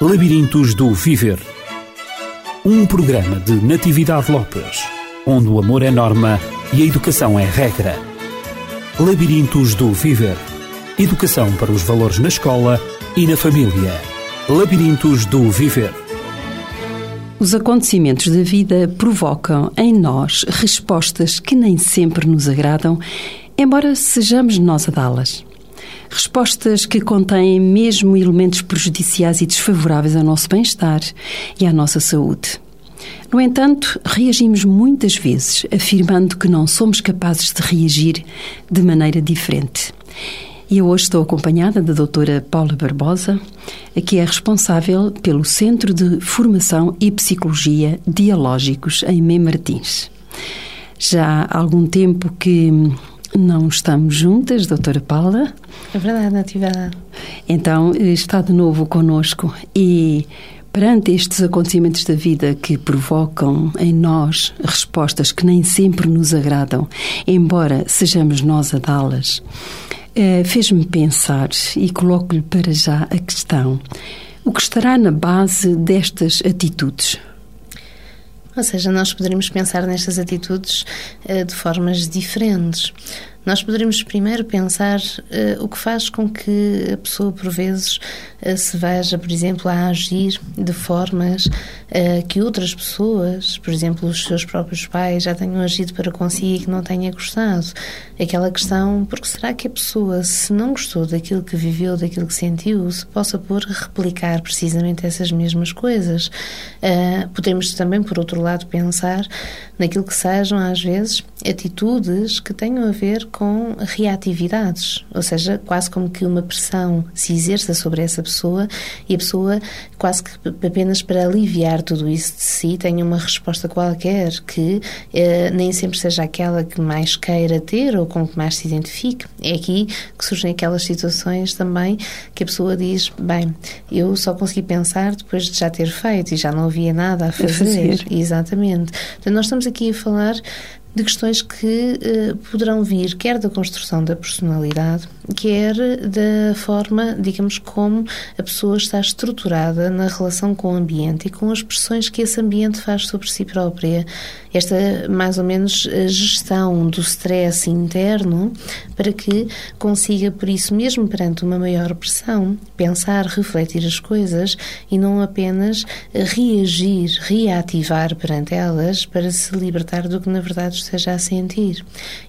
Labirintos do Viver. Um programa de Natividade Lopes, onde o amor é norma e a educação é regra. Labirintos do Viver. Educação para os valores na escola e na família. Labirintos do Viver. Os acontecimentos da vida provocam em nós respostas que nem sempre nos agradam, embora sejamos nós a dá-las. Respostas que contêm mesmo elementos prejudiciais e desfavoráveis ao nosso bem-estar e à nossa saúde. No entanto, reagimos muitas vezes afirmando que não somos capazes de reagir de maneira diferente. E eu hoje estou acompanhada da doutora Paula Barbosa, que é responsável pelo Centro de Formação e Psicologia Dialógicos em Mem Martins. Já há algum tempo que não estamos juntas, doutora Paula. É verdade, Nativa. Então, está de novo conosco e perante estes acontecimentos da vida que provocam em nós respostas que nem sempre nos agradam, embora sejamos nós a dá-las, eh, fez-me pensar e coloco-lhe para já a questão: o que estará na base destas atitudes? Ou seja, nós poderíamos pensar nestas atitudes uh, de formas diferentes. Nós poderíamos primeiro pensar uh, o que faz com que a pessoa, por vezes, uh, se veja, por exemplo, a agir de formas uh, que outras pessoas, por exemplo, os seus próprios pais, já tenham agido para consigo e que não tenha gostado. Aquela questão, porque será que a pessoa, se não gostou daquilo que viveu, daquilo que sentiu, se possa pôr a replicar precisamente essas mesmas coisas? podemos também, por outro lado, pensar naquilo que sejam, às vezes, atitudes que tenham a ver com reatividades, ou seja, quase como que uma pressão se exerça sobre essa pessoa e a pessoa, quase que apenas para aliviar tudo isso de si, tenha uma resposta qualquer que eh, nem sempre seja aquela que mais queira ter ou com que mais se identifique. É aqui que surgem aquelas situações também que a pessoa diz: bem, eu só consegui pensar depois de já ter feito e já não havia nada a fazer. A fazer. Exatamente. Então, nós estamos aqui a falar de questões que uh, poderão vir quer da construção da personalidade, quer da forma, digamos, como a pessoa está estruturada na relação com o ambiente e com as pressões que esse ambiente faz sobre si própria. Esta, mais ou menos, gestão do stress interno para que consiga, por isso mesmo, perante uma maior pressão, pensar, refletir as coisas e não apenas reagir, reativar perante elas para se libertar do que na verdade esteja a sentir.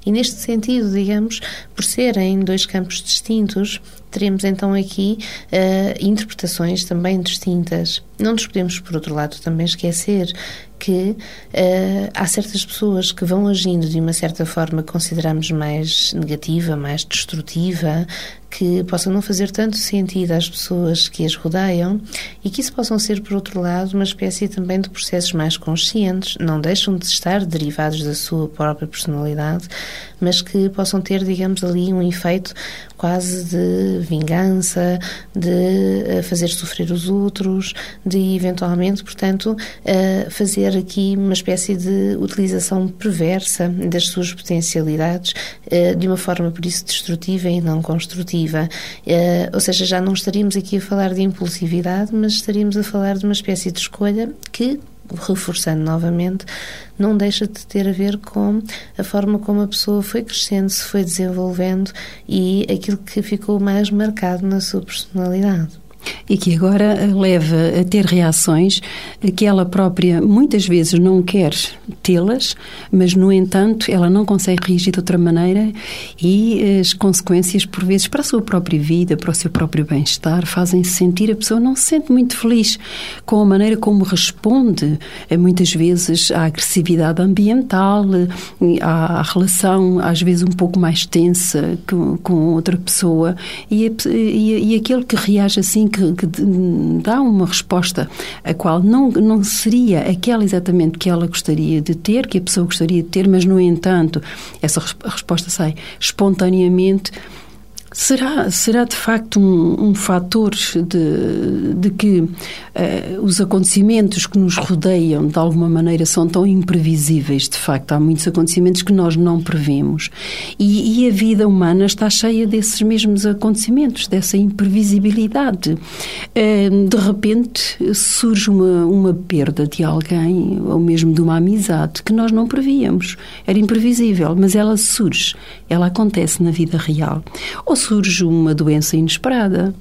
E neste sentido, digamos, por serem dois campos distintos, teremos então aqui uh, interpretações também distintas. Não nos podemos, por outro lado, também esquecer que uh, há certas pessoas que vão agindo de uma certa forma que consideramos mais negativa, mais destrutiva, que possam não fazer tanto sentido às pessoas que as rodeiam e que isso possam ser, por outro lado, uma espécie também de processos mais conscientes, não deixam de estar derivados da sua própria personalidade, mas que possam ter, digamos, ali um efeito quase de vingança, de eh, fazer sofrer os outros, de eventualmente, portanto, eh, fazer aqui uma espécie de utilização perversa das suas potencialidades eh, de uma forma, por isso, destrutiva e não construtiva Uh, ou seja, já não estaríamos aqui a falar de impulsividade, mas estaríamos a falar de uma espécie de escolha que, reforçando novamente, não deixa de ter a ver com a forma como a pessoa foi crescendo, se foi desenvolvendo e aquilo que ficou mais marcado na sua personalidade e que agora leva a ter reações que ela própria muitas vezes não quer tê-las, mas no entanto ela não consegue reagir de outra maneira e as consequências por vezes para a sua própria vida, para o seu próprio bem-estar, fazem sentir. A pessoa não se sente muito feliz com a maneira como responde muitas vezes à agressividade ambiental, à relação às vezes um pouco mais tensa com, com outra pessoa. E, e, e aquele que reage assim que, que, dá uma resposta a qual não, não seria aquela exatamente que ela gostaria de ter, que a pessoa gostaria de ter, mas, no entanto, essa resposta sai espontaneamente Será, será de facto um, um fator de, de que uh, os acontecimentos que nos rodeiam, de alguma maneira, são tão imprevisíveis? De facto, há muitos acontecimentos que nós não prevemos. E, e a vida humana está cheia desses mesmos acontecimentos, dessa imprevisibilidade. Uh, de repente surge uma, uma perda de alguém, ou mesmo de uma amizade, que nós não prevíamos. Era imprevisível, mas ela surge, ela acontece na vida real. Ou surge uma doença inesperada,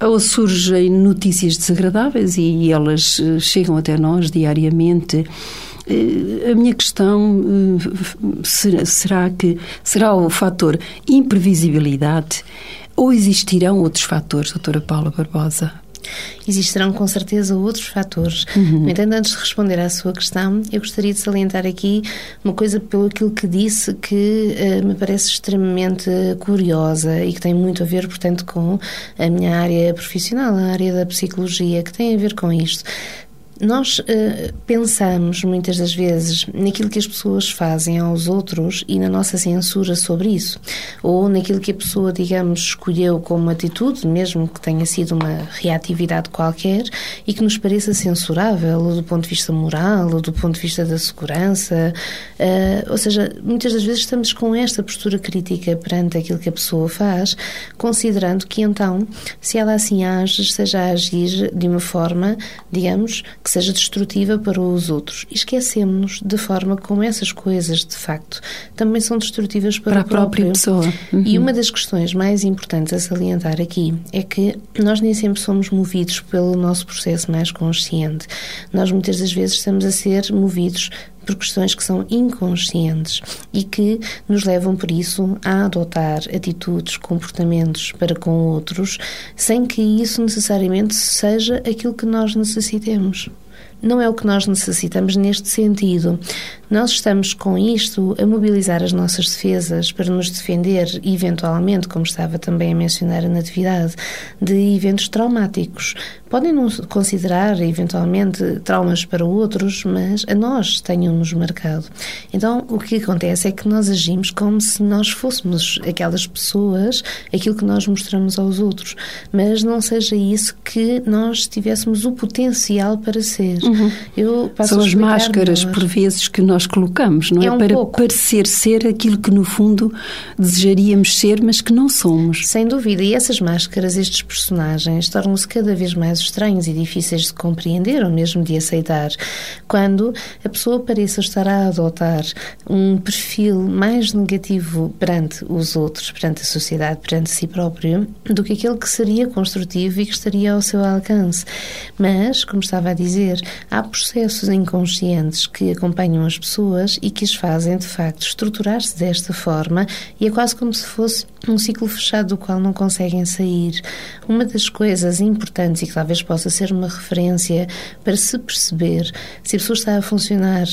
ou surgem notícias desagradáveis e elas eh, chegam até nós diariamente. Eh, a minha questão eh, será que será o fator imprevisibilidade ou existirão outros fatores, doutora Paula Barbosa? Existirão com certeza outros fatores. Uhum. No entanto, antes de responder à sua questão, eu gostaria de salientar aqui uma coisa pelo aquilo que disse que uh, me parece extremamente curiosa e que tem muito a ver, portanto, com a minha área profissional, a área da psicologia, que tem a ver com isto. Nós uh, pensamos muitas das vezes naquilo que as pessoas fazem aos outros e na nossa censura sobre isso, ou naquilo que a pessoa, digamos, escolheu como atitude, mesmo que tenha sido uma reatividade qualquer e que nos pareça censurável, ou do ponto de vista moral, ou do ponto de vista da segurança. Uh, ou seja, muitas das vezes estamos com esta postura crítica perante aquilo que a pessoa faz, considerando que então, se ela assim age, seja a agir de uma forma, digamos, que seja destrutiva para os outros. E esquecemos de forma como essas coisas, de facto, também são destrutivas para, para a própria pessoa. Uhum. E uma das questões mais importantes a salientar aqui é que nós nem sempre somos movidos pelo nosso processo mais consciente. Nós muitas das vezes estamos a ser movidos por questões que são inconscientes e que nos levam, por isso, a adotar atitudes, comportamentos para com outros, sem que isso necessariamente seja aquilo que nós necessitemos não é o que nós necessitamos neste sentido. Nós estamos com isto a mobilizar as nossas defesas para nos defender, eventualmente, como estava também a mencionar a Natividade, de eventos traumáticos. Podem não considerar, eventualmente, traumas para outros, mas a nós tenham-nos marcado. Então, o que acontece é que nós agimos como se nós fôssemos aquelas pessoas, aquilo que nós mostramos aos outros, mas não seja isso que nós tivéssemos o potencial para ser. Uhum. Eu São as máscaras, por vezes, que nós colocamos, não é? é um para pouco. parecer ser aquilo que, no fundo, desejaríamos ser, mas que não somos. Sem dúvida. E essas máscaras, estes personagens, tornam-se cada vez mais estranhos e difíceis de compreender ou mesmo de aceitar. Quando a pessoa pareça estar a adotar um perfil mais negativo perante os outros, perante a sociedade, perante si próprio, do que aquele que seria construtivo e que estaria ao seu alcance. Mas, como estava a dizer, há processos inconscientes que acompanham as pessoas e que as fazem, de facto, estruturar-se desta forma e é quase como se fosse um ciclo fechado do qual não conseguem sair. Uma das coisas importantes e que talvez possa ser uma referência para se perceber se a pessoa está a funcionar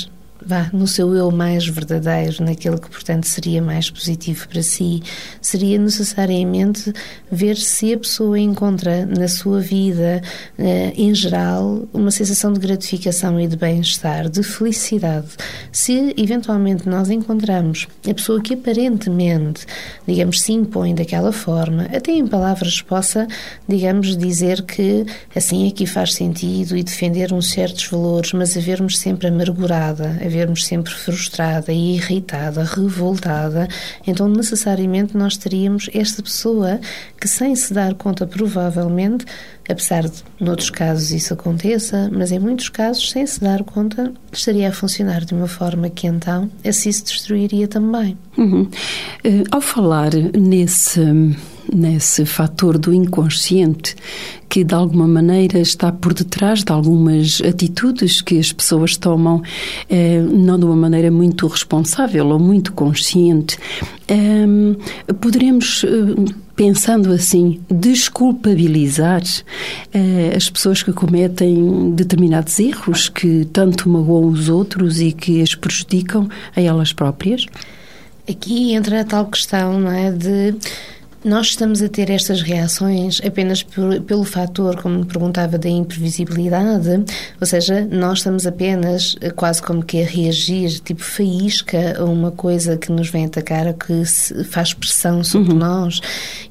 vá, no seu eu mais verdadeiro, naquele que, portanto, seria mais positivo para si, seria necessariamente ver se a pessoa encontra na sua vida, eh, em geral, uma sensação de gratificação e de bem-estar, de felicidade. Se, eventualmente, nós encontramos a pessoa que aparentemente, digamos, se impõe daquela forma, até em palavras possa, digamos, dizer que assim aqui faz sentido e defender uns certos valores, mas a vermos sempre amargurada, a vermos sempre frustrada irritada, revoltada, então necessariamente nós teríamos esta pessoa que, sem se dar conta, provavelmente, apesar de, noutros casos, isso aconteça, mas em muitos casos, sem se dar conta, estaria a funcionar de uma forma que então assim se destruiria também. Uhum. Uh, ao falar nesse nesse fator do inconsciente que de alguma maneira está por detrás de algumas atitudes que as pessoas tomam, eh, não de uma maneira muito responsável ou muito consciente. Eh, poderemos, eh, pensando assim, desculpabilizar eh, as pessoas que cometem determinados erros que tanto magoam os outros e que as prejudicam a elas próprias? Aqui entra a tal questão, não é, de nós estamos a ter estas reações apenas por, pelo fator, como me perguntava, da imprevisibilidade, ou seja, nós estamos apenas eh, quase como que a reagir, tipo faísca a uma coisa que nos vem atacar, ou que faz pressão sobre uhum. nós.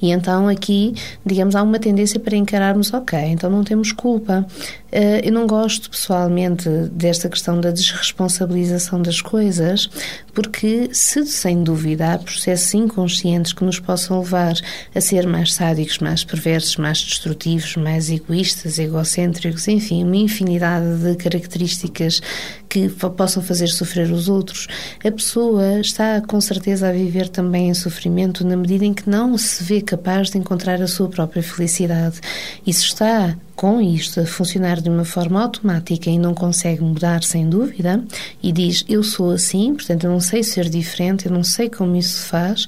E então aqui, digamos, há uma tendência para encararmos, ok, então não temos culpa. Eh, eu não gosto pessoalmente desta questão da desresponsabilização das coisas, porque se sem dúvida há processos inconscientes que nos possam levar a ser mais sádicos, mais perversos, mais destrutivos, mais egoístas, egocêntricos, enfim, uma infinidade de características que possam fazer sofrer os outros, a pessoa está com certeza a viver também em sofrimento na medida em que não se vê capaz de encontrar a sua própria felicidade. E se está com isto a funcionar de uma forma automática e não consegue mudar sem dúvida, e diz eu sou assim, portanto eu não sei ser diferente, eu não sei como isso se faz,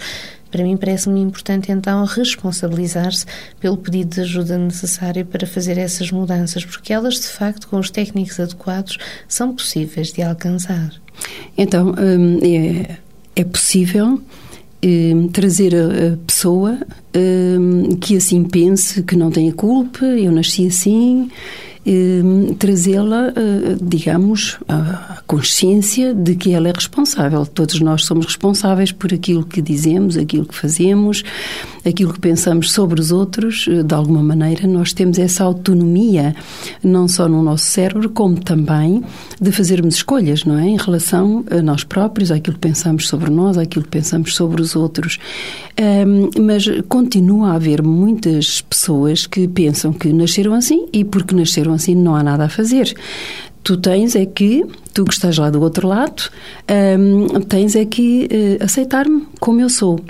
para mim parece-me importante então responsabilizar-se pelo pedido de ajuda necessária para fazer essas mudanças, porque elas de facto com os técnicos adequados são possíveis de alcançar. Então, hum, é, é possível trazer a pessoa hum, que assim pense que não tem a culpa, eu nasci assim, Ehm, trazê-la, eh, digamos, à consciência de que ela é responsável. Todos nós somos responsáveis por aquilo que dizemos, aquilo que fazemos, aquilo que pensamos sobre os outros. Eh, de alguma maneira, nós temos essa autonomia, não só no nosso cérebro, como também de fazermos escolhas, não é? Em relação a nós próprios, àquilo que pensamos sobre nós, àquilo que pensamos sobre os outros. Um, mas continua a haver muitas pessoas que pensam que nasceram assim e porque nasceram assim não há nada a fazer. Tu tens é que, tu que estás lá do outro lado, um, tens é que uh, aceitar-me como eu sou.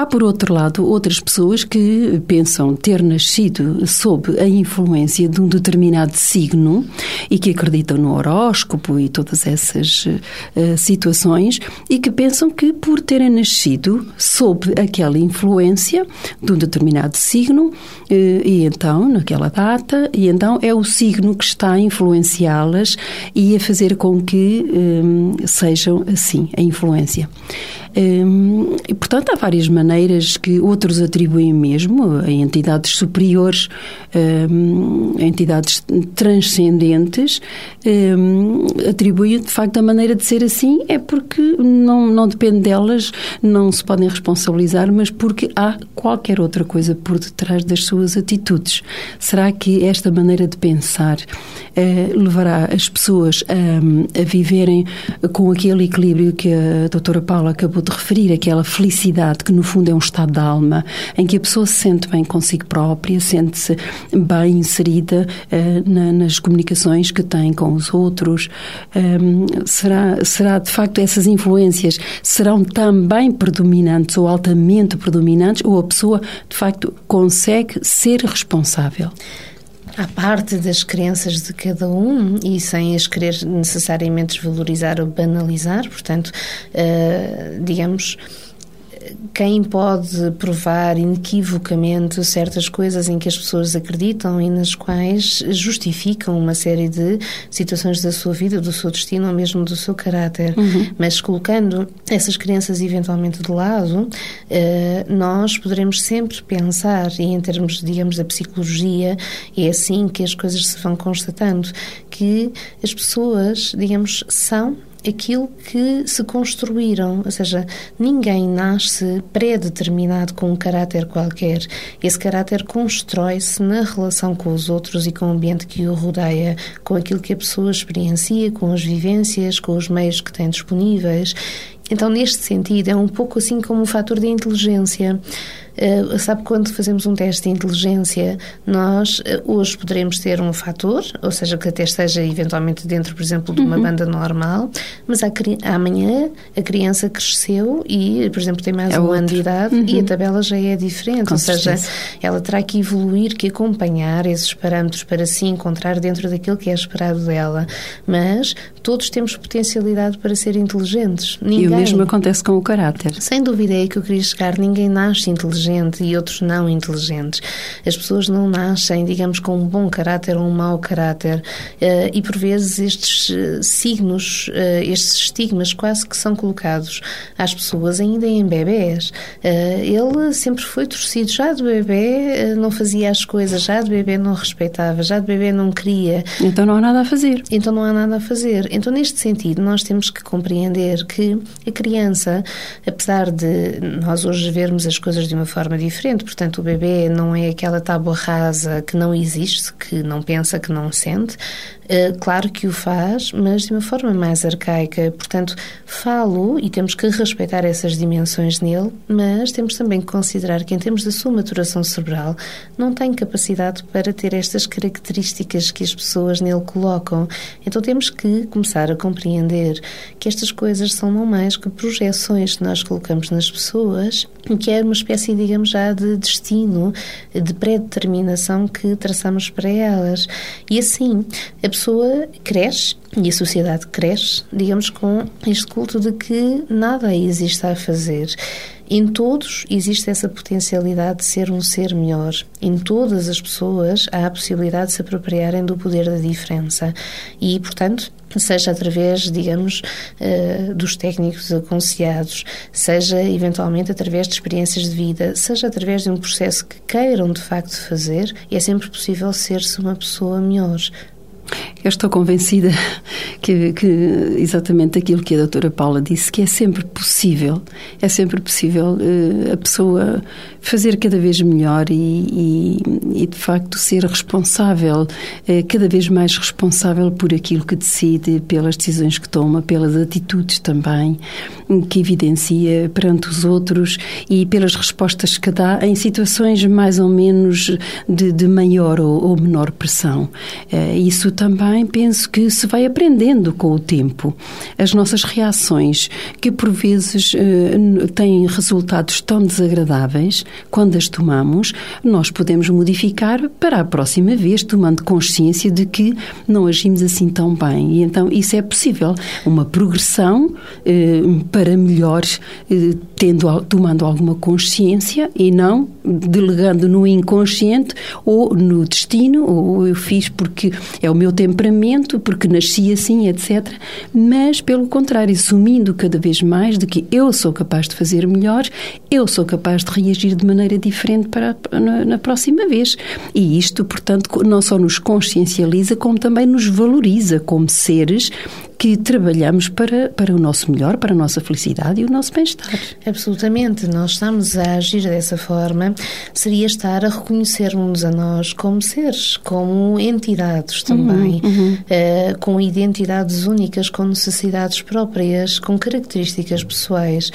Há, por outro lado, outras pessoas que pensam ter nascido sob a influência de um determinado signo e que acreditam no horóscopo e todas essas uh, situações e que pensam que por terem nascido sob aquela influência de um determinado signo uh, e então, naquela data, e então é o signo que está a influenciá-las e a fazer com que um, sejam assim, a influência. Um, e, portanto, há várias maneiras que outros atribuem mesmo a entidades superiores, um, a entidades transcendentes, um, atribuem de facto a maneira de ser assim é porque não, não depende delas, não se podem responsabilizar, mas porque há qualquer outra coisa por detrás das suas atitudes. Será que esta maneira de pensar uh, levará as pessoas a, a viverem com aquele equilíbrio que a doutora Paula acabou de referir, aquela felicidade que no fundo é um estado da alma, em que a pessoa se sente bem consigo própria, sente-se bem inserida uh, na, nas comunicações que tem com os outros. Um, será, será de facto essas influências serão também predominantes ou altamente predominantes ou a pessoa de facto consegue ser responsável? À parte das crenças de cada um e sem as querer necessariamente desvalorizar ou banalizar, portanto, uh, digamos quem pode provar inequivocamente certas coisas em que as pessoas acreditam e nas quais justificam uma série de situações da sua vida, do seu destino ou mesmo do seu caráter. Uhum. Mas colocando essas crenças eventualmente de lado, eh, nós poderemos sempre pensar, e em termos, digamos, da psicologia, é assim que as coisas se vão constatando, que as pessoas, digamos, são aquilo que se construíram, ou seja, ninguém nasce pré-determinado com um caráter qualquer. Esse caráter constrói-se na relação com os outros e com o ambiente que o rodeia, com aquilo que a pessoa experiencia, com as vivências, com os meios que tem disponíveis. Então, neste sentido, é um pouco assim como o fator da inteligência. Uh, sabe quando fazemos um teste de inteligência, nós uh, hoje poderemos ter um fator, ou seja, que até esteja eventualmente dentro, por exemplo, de uma uhum. banda normal, mas amanhã a criança cresceu e, por exemplo, tem mais é um outro. ano de idade uhum. e a tabela já é diferente, Com ou certeza. seja, ela terá que evoluir, que acompanhar esses parâmetros para se encontrar dentro daquilo que é esperado dela. Mas todos temos potencialidade para ser inteligentes. Ninguém, e o mesmo acontece com o caráter. Sem dúvida é que eu queria chegar, ninguém nasce inteligente inteligente e outros não inteligentes. As pessoas não nascem, digamos, com um bom caráter ou um mau caráter uh, e por vezes estes uh, signos, uh, estes estigmas quase que são colocados às pessoas ainda em bebés. ele sempre foi torcido, já de bebê não fazia as coisas, já de bebê não respeitava, já de bebê não queria. Então não há nada a fazer. Então não há nada a fazer. Então neste sentido nós temos que compreender que a criança, apesar de nós hoje vermos as coisas de uma forma diferente, portanto o bebê não é aquela tábua rasa que não existe, que não pensa, que não sente, claro que o faz, mas de uma forma mais arcaica. Portanto, falo e temos que respeitar essas dimensões nele, mas temos também que considerar que, em termos da sua maturação cerebral, não tem capacidade para ter estas características que as pessoas nele colocam. Então, temos que começar a compreender que estas coisas são não mais que projeções que nós colocamos nas pessoas, que é uma espécie, digamos, já de destino, de pré-determinação que traçamos para elas. E assim, a pessoa cresce e a sociedade cresce, digamos, com este culto de que nada existe a fazer. Em todos existe essa potencialidade de ser um ser melhor. Em todas as pessoas há a possibilidade de se apropriarem do poder da diferença. E, portanto, seja através, digamos, uh, dos técnicos aconselhados, seja eventualmente através de experiências de vida, seja através de um processo que queiram de facto fazer, é sempre possível ser-se uma pessoa melhor. Eu estou convencida que, que, exatamente aquilo que a doutora Paula disse, que é sempre possível, é sempre possível uh, a pessoa fazer cada vez melhor e, e, e de facto ser responsável, uh, cada vez mais responsável por aquilo que decide, pelas decisões que toma, pelas atitudes também que evidencia perante os outros e pelas respostas que dá em situações mais ou menos de, de maior ou, ou menor pressão. Uh, isso também penso que se vai aprendendo com o tempo. As nossas reações, que por vezes uh, têm resultados tão desagradáveis, quando as tomamos, nós podemos modificar para a próxima vez, tomando consciência de que não agimos assim tão bem. E então isso é possível. Uma progressão uh, para melhor, uh, tendo, tomando alguma consciência e não delegando no inconsciente ou no destino, ou eu fiz porque é o meu temperamento, porque nasci assim, etc. Mas, pelo contrário, assumindo cada vez mais de que eu sou capaz de fazer melhor, eu sou capaz de reagir de maneira diferente para, na, na próxima vez. E isto, portanto, não só nos consciencializa, como também nos valoriza como seres que trabalhamos para, para o nosso melhor, para a nossa felicidade e o nosso bem-estar. Absolutamente. Nós estamos a agir dessa forma, seria estar a reconhecermos a nós como seres, como entidades também, uhum, uhum. Uh, com identidades únicas, com necessidades próprias, com características pessoais.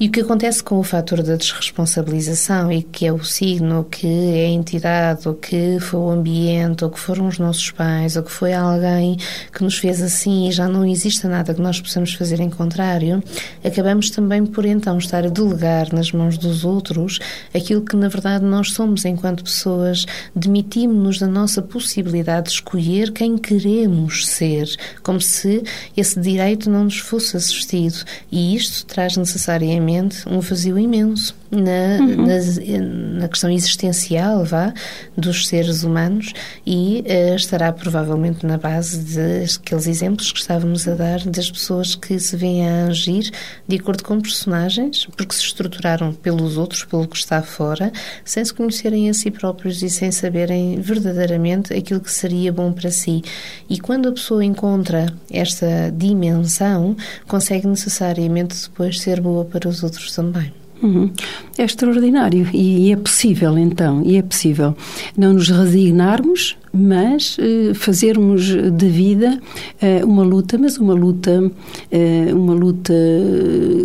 E o que acontece com o fator da desresponsabilização e que é o signo, que é a entidade, ou que foi o ambiente, ou que foram os nossos pais, ou que foi alguém que nos fez assim e já não exista nada que nós possamos fazer em contrário, acabamos também por então estar a delegar nas mãos dos outros aquilo que na verdade nós somos enquanto pessoas, demitimos-nos da nossa possibilidade de escolher quem queremos ser, como se esse direito não nos fosse assistido. E isto traz necessariamente um vazio imenso na, uhum. na, na, questão existencial vá, dos seres humanos e uh, estará provavelmente na base daqueles exemplos que estávamos a dar das pessoas que se vêm a agir de acordo com personagens, porque se estruturaram pelos outros, pelo que está fora, sem se conhecerem a si próprios e sem saberem verdadeiramente aquilo que seria bom para si. E quando a pessoa encontra esta dimensão, consegue necessariamente depois ser boa para os outros também. Uhum. É extraordinário e é possível então, e é possível não nos resignarmos mas eh, fazermos de vida eh, uma luta, mas uma luta, eh, uma luta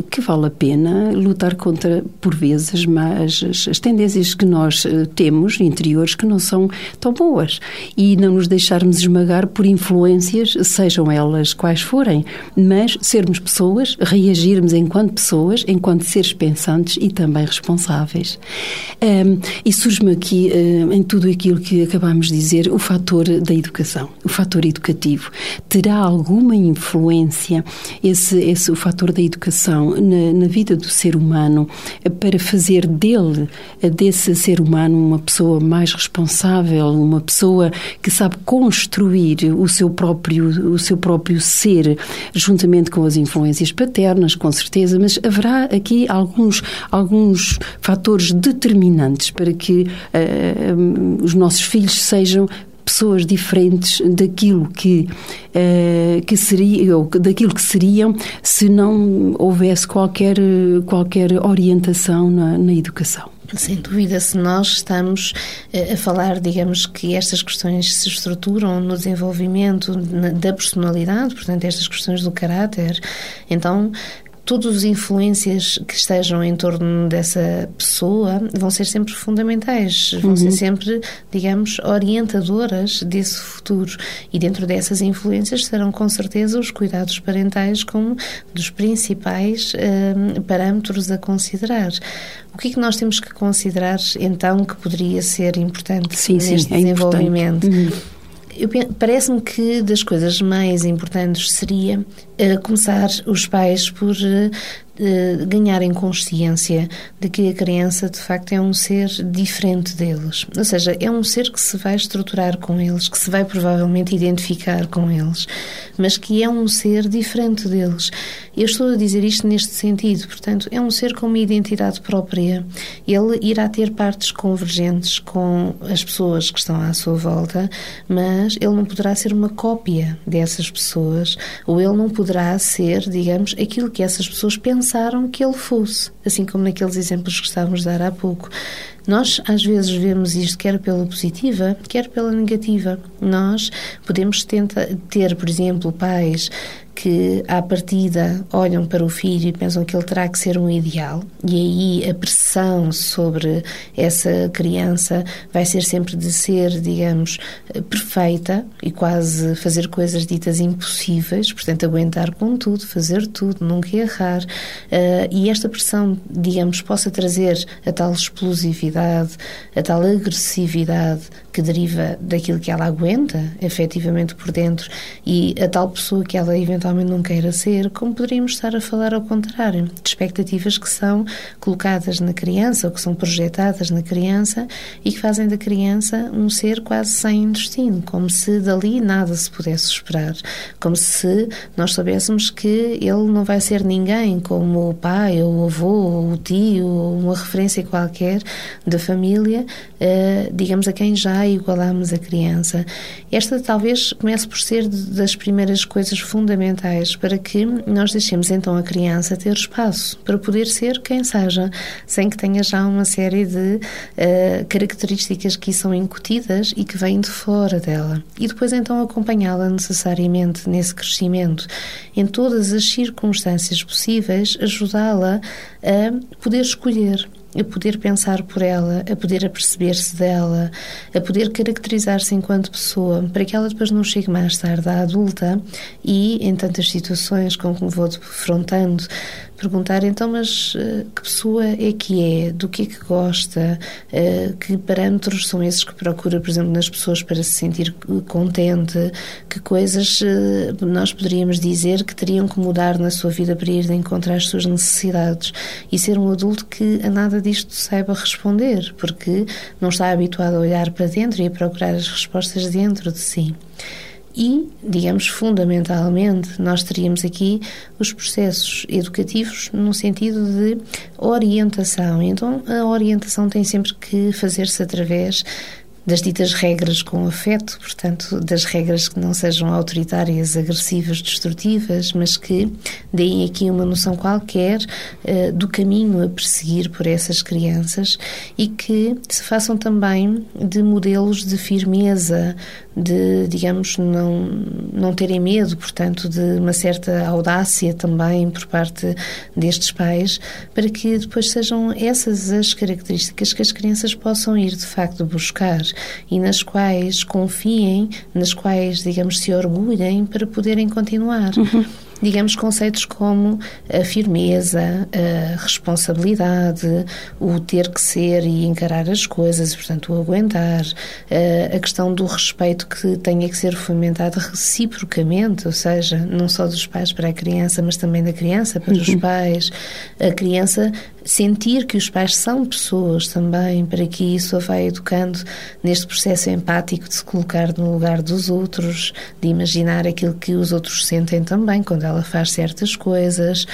que vale a pena lutar contra, por vezes, mas as tendências que nós temos interiores que não são tão boas e não nos deixarmos esmagar por influências, sejam elas quais forem, mas sermos pessoas, reagirmos enquanto pessoas, enquanto seres pensantes determinantes e também responsáveis. Um, e surge-me aqui, um, em tudo aquilo que acabamos de dizer, o fator da educação, o fator educativo. Terá alguma influência esse, esse o fator da educação na, na vida do ser humano para fazer dele, desse ser humano, uma pessoa mais responsável, uma pessoa que sabe construir o seu próprio, o seu próprio ser, juntamente com as influências paternas, com certeza, mas haverá aqui alguns, alguns fatores determinantes para que uh, os nossos filhos sejam pessoas diferentes daquilo que uh, que seria ou daquilo que seriam se não houvesse qualquer qualquer orientação na, na educação. Sem dúvida, se nós estamos eh, a falar, digamos, que estas questões se estruturam no desenvolvimento da personalidade, portanto, estas questões do caráter, então todas as influências que estejam em torno dessa pessoa vão ser sempre fundamentais, vão uhum. ser sempre, digamos, orientadoras desse futuro. E dentro dessas influências serão com certeza os cuidados parentais como dos principais uh, parâmetros a considerar. O que é que nós temos que considerar então que poderia ser importante sim, neste sim, é desenvolvimento? Importante. Uhum. Parece-me que das coisas mais importantes seria uh, começar os pais por uh, uh, ganharem consciência de que a criança de facto é um ser diferente deles. Ou seja, é um ser que se vai estruturar com eles, que se vai provavelmente identificar com eles, mas que é um ser diferente deles. Eu estou a dizer isto neste sentido, portanto, é um ser com uma identidade própria. Ele irá ter partes convergentes com as pessoas que estão à sua volta, mas ele não poderá ser uma cópia dessas pessoas, ou ele não poderá ser, digamos, aquilo que essas pessoas pensaram que ele fosse, assim como naqueles exemplos que estávamos a dar há pouco. Nós, às vezes, vemos isto quer pela positiva, quer pela negativa. Nós podemos tentar ter, por exemplo, pais que, à partida, olham para o filho e pensam que ele terá que ser um ideal, e aí a pressão sobre essa criança vai ser sempre de ser, digamos, perfeita e quase fazer coisas ditas impossíveis, portanto, aguentar com tudo, fazer tudo, nunca errar. Uh, e esta pressão, digamos, possa trazer a tal explosividade, a tal agressividade que deriva daquilo que ela aguenta, efetivamente por dentro, e a tal pessoa que ela eventualmente não queira ser, como poderíamos estar a falar ao contrário, de expectativas que são colocadas na criança ou que são projetadas na criança e que fazem da criança um ser quase sem destino, como se dali nada se pudesse esperar, como se nós soubéssemos que ele não vai ser ninguém, como o pai, ou o avô, ou o tio, ou uma referência qualquer da família, eh, digamos, a quem já igualamos a criança. Esta talvez comece por ser das primeiras coisas fundamentais para que nós deixemos então a criança ter espaço para poder ser quem seja, sem que tenha já uma série de uh, características que são incutidas e que vêm de fora dela. E depois então acompanhá-la necessariamente nesse crescimento, em todas as circunstâncias possíveis, ajudá-la a poder escolher a poder pensar por ela, a poder aperceber-se dela, a poder caracterizar-se enquanto pessoa, para que ela depois não chegue mais tarde à adulta e, em tantas situações com que me vou defrontando, perguntar então, mas uh, que pessoa é que é, do que é que gosta, uh, que parâmetros são esses que procura, por exemplo, nas pessoas para se sentir contente, que coisas nós poderíamos dizer que teriam que mudar na sua vida para ir de encontrar as suas necessidades? E ser um adulto que a nada disto saiba responder, porque não está habituado a olhar para dentro e a procurar as respostas dentro de si. E, digamos, fundamentalmente, nós teríamos aqui os processos educativos no sentido de orientação. Então, a orientação tem sempre que fazer-se através das ditas regras com afeto, portanto, das regras que não sejam autoritárias, agressivas, destrutivas, mas que deem aqui uma noção qualquer uh, do caminho a perseguir por essas crianças e que se façam também de modelos de firmeza, de, digamos, não, não terem medo, portanto, de uma certa audácia também por parte destes pais, para que depois sejam essas as características que as crianças possam ir de facto buscar e nas quais confiem, nas quais, digamos, se orgulhem para poderem continuar. Uhum. Digamos, conceitos como a firmeza, a responsabilidade, o ter que ser e encarar as coisas, portanto, o aguentar, a questão do respeito que tenha que ser fomentado reciprocamente, ou seja, não só dos pais para a criança, mas também da criança para os uhum. pais, a criança sentir que os pais são pessoas também, para que isso a vá educando neste processo empático de se colocar no lugar dos outros, de imaginar aquilo que os outros sentem também quando ela faz certas coisas.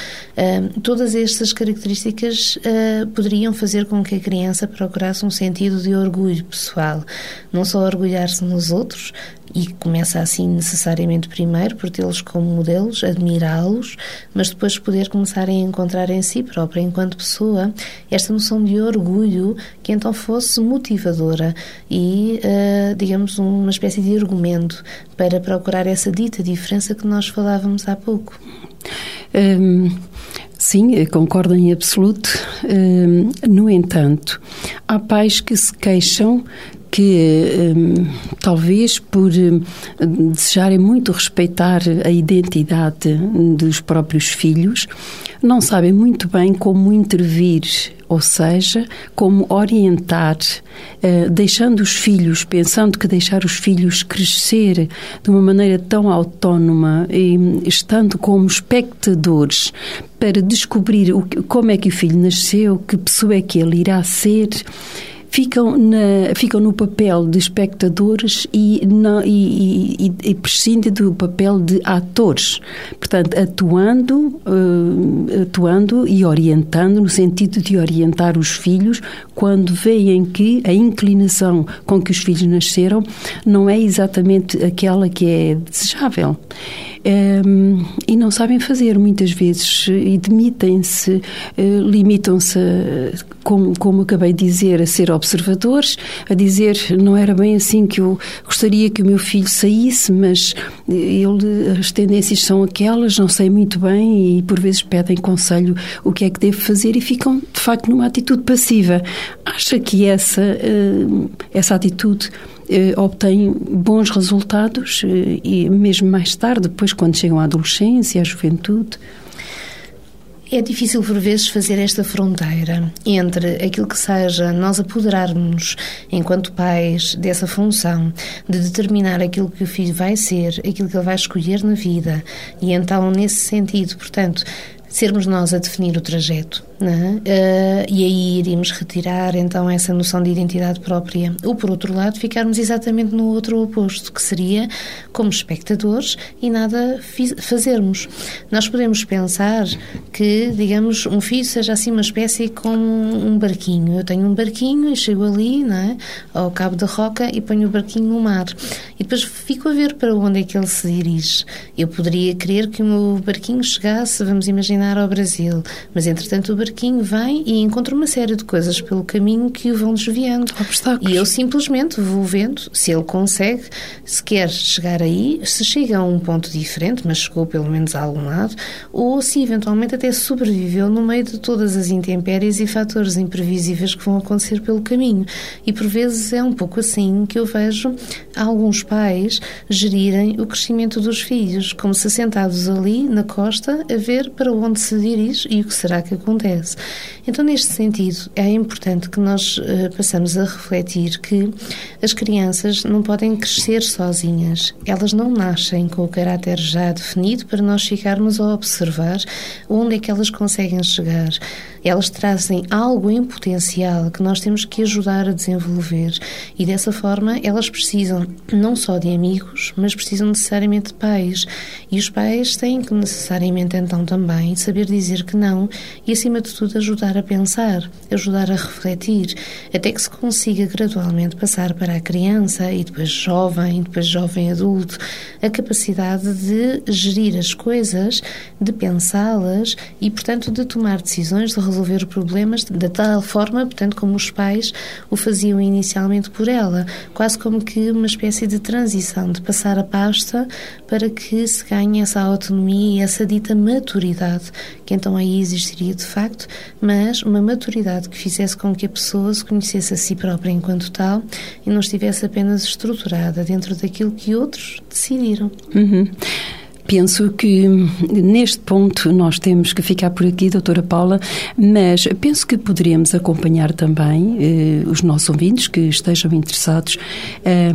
Todas estas características uh, poderiam fazer com que a criança procurasse um sentido de orgulho pessoal, não só orgulhar-se nos outros, e começa assim necessariamente primeiro por tê-los como modelos, admirá-los, mas depois poder começar a encontrar em si própria, enquanto pessoa, esta noção de orgulho que então fosse motivadora e, uh, digamos, uma espécie de argumento para procurar essa dita diferença que nós falávamos há pouco. Hum, sim, concordo em absoluto. Hum, no entanto, há pais que se queixam que um, talvez por desejarem muito respeitar a identidade dos próprios filhos, não sabem muito bem como intervir, ou seja, como orientar, uh, deixando os filhos, pensando que deixar os filhos crescer de uma maneira tão autónoma e estando como espectadores para descobrir como é que o filho nasceu, que pessoa é que ele irá ser ficam, na, ficam no papel de espectadores e, na, e, e, e prescindem do papel de atores. Portanto, atuando, uh, atuando e orientando, no sentido de orientar os filhos quando veem que a inclinação com que os filhos nasceram não é exatamente aquela que é desejável. Um, e não sabem fazer muitas vezes e demitem-se, uh, limitam-se, como, como acabei de dizer, a ser observadores, a dizer não era bem assim que eu gostaria que o meu filho saísse, mas ele, as tendências são aquelas, não sei muito bem e por vezes pedem conselho o que é que devo fazer e ficam de facto numa atitude passiva. Acha que essa, uh, essa atitude eh, obtêm bons resultados eh, e mesmo mais tarde, depois quando chegam à adolescência, à juventude. É difícil por vezes fazer esta fronteira entre aquilo que seja nós apoderarmos enquanto pais dessa função de determinar aquilo que o filho vai ser, aquilo que ele vai escolher na vida e então nesse sentido, portanto, sermos nós a definir o trajeto. Uh, e aí iríamos retirar então essa noção de identidade própria. Ou, por outro lado, ficarmos exatamente no outro oposto, que seria como espectadores e nada fazermos. Nós podemos pensar que, digamos, um filho seja assim uma espécie como um barquinho. Eu tenho um barquinho e chego ali, é? ao cabo da roca e ponho o barquinho no mar. E depois fico a ver para onde é que ele se dirige. Eu poderia querer que o meu barquinho chegasse, vamos imaginar, ao Brasil, mas entretanto o barquinho barquinho vem e encontra uma série de coisas pelo caminho que o vão desviando. Obstáculos. E eu simplesmente vou vendo se ele consegue, se quer chegar aí, se chega a um ponto diferente, mas chegou pelo menos a algum lado, ou se eventualmente até sobreviveu no meio de todas as intempéries e fatores imprevisíveis que vão acontecer pelo caminho. E por vezes é um pouco assim que eu vejo alguns pais gerirem o crescimento dos filhos, como se sentados ali na costa a ver para onde se dirige e o que será que acontece Então, neste sentido, é importante que nós uh, passamos a refletir que as crianças não podem crescer sozinhas. Elas não nascem com o caráter já definido para nós ficarmos a observar onde é que elas conseguem chegar. Elas trazem algo em potencial que nós temos que ajudar a desenvolver e dessa forma elas precisam não só de amigos, mas precisam necessariamente de pais. E os pais têm que necessariamente então também saber dizer que não e acima de tudo ajudar a pensar, ajudar a refletir, até que se consiga gradualmente passar para a criança e depois jovem, depois jovem adulto, a capacidade de gerir as coisas, de pensá-las e, portanto, de tomar decisões de resolver problemas da tal forma, portanto, como os pais o faziam inicialmente por ela, quase como que uma espécie de transição, de passar a pasta para que se ganhe essa autonomia e essa dita maturidade, que então aí existiria de facto, mas uma maturidade que fizesse com que a pessoa se conhecesse a si própria enquanto tal e não estivesse apenas estruturada dentro daquilo que outros decidiram. Uhum. Penso que neste ponto nós temos que ficar por aqui, doutora Paula, mas penso que poderíamos acompanhar também eh, os nossos ouvintes que estejam interessados eh,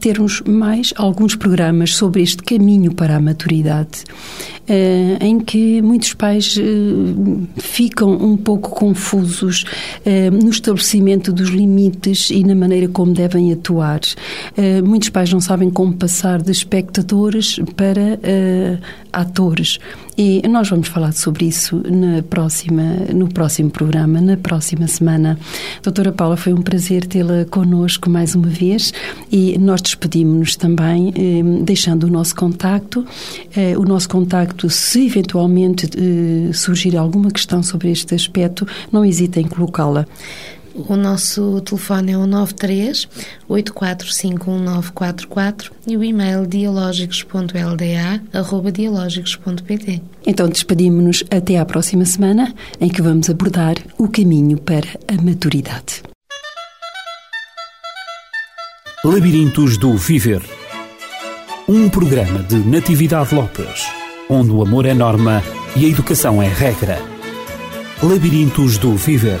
termos mais alguns programas sobre este caminho para a maturidade, eh, em que muitos pais eh, ficam um pouco confusos eh, no estabelecimento dos limites e na maneira como devem atuar. Eh, muitos pais não sabem como passar de espectadores para uh, atores. E nós vamos falar sobre isso na próxima, no próximo programa, na próxima semana. Doutora Paula, foi um prazer tê-la connosco mais uma vez e nós despedimos-nos também eh, deixando o nosso contacto. Eh, o nosso contacto, se eventualmente eh, surgir alguma questão sobre este aspecto, não hesitem em colocá-la. O nosso telefone é o 93 845144 e o e-mail dialógicos.lda@dialógicos.pt. Então despedimos-nos até à próxima semana, em que vamos abordar o caminho para a maturidade. Labirintos do Viver. Um programa de Natividade Lopes, onde o amor é norma e a educação é regra. Labirintos do Viver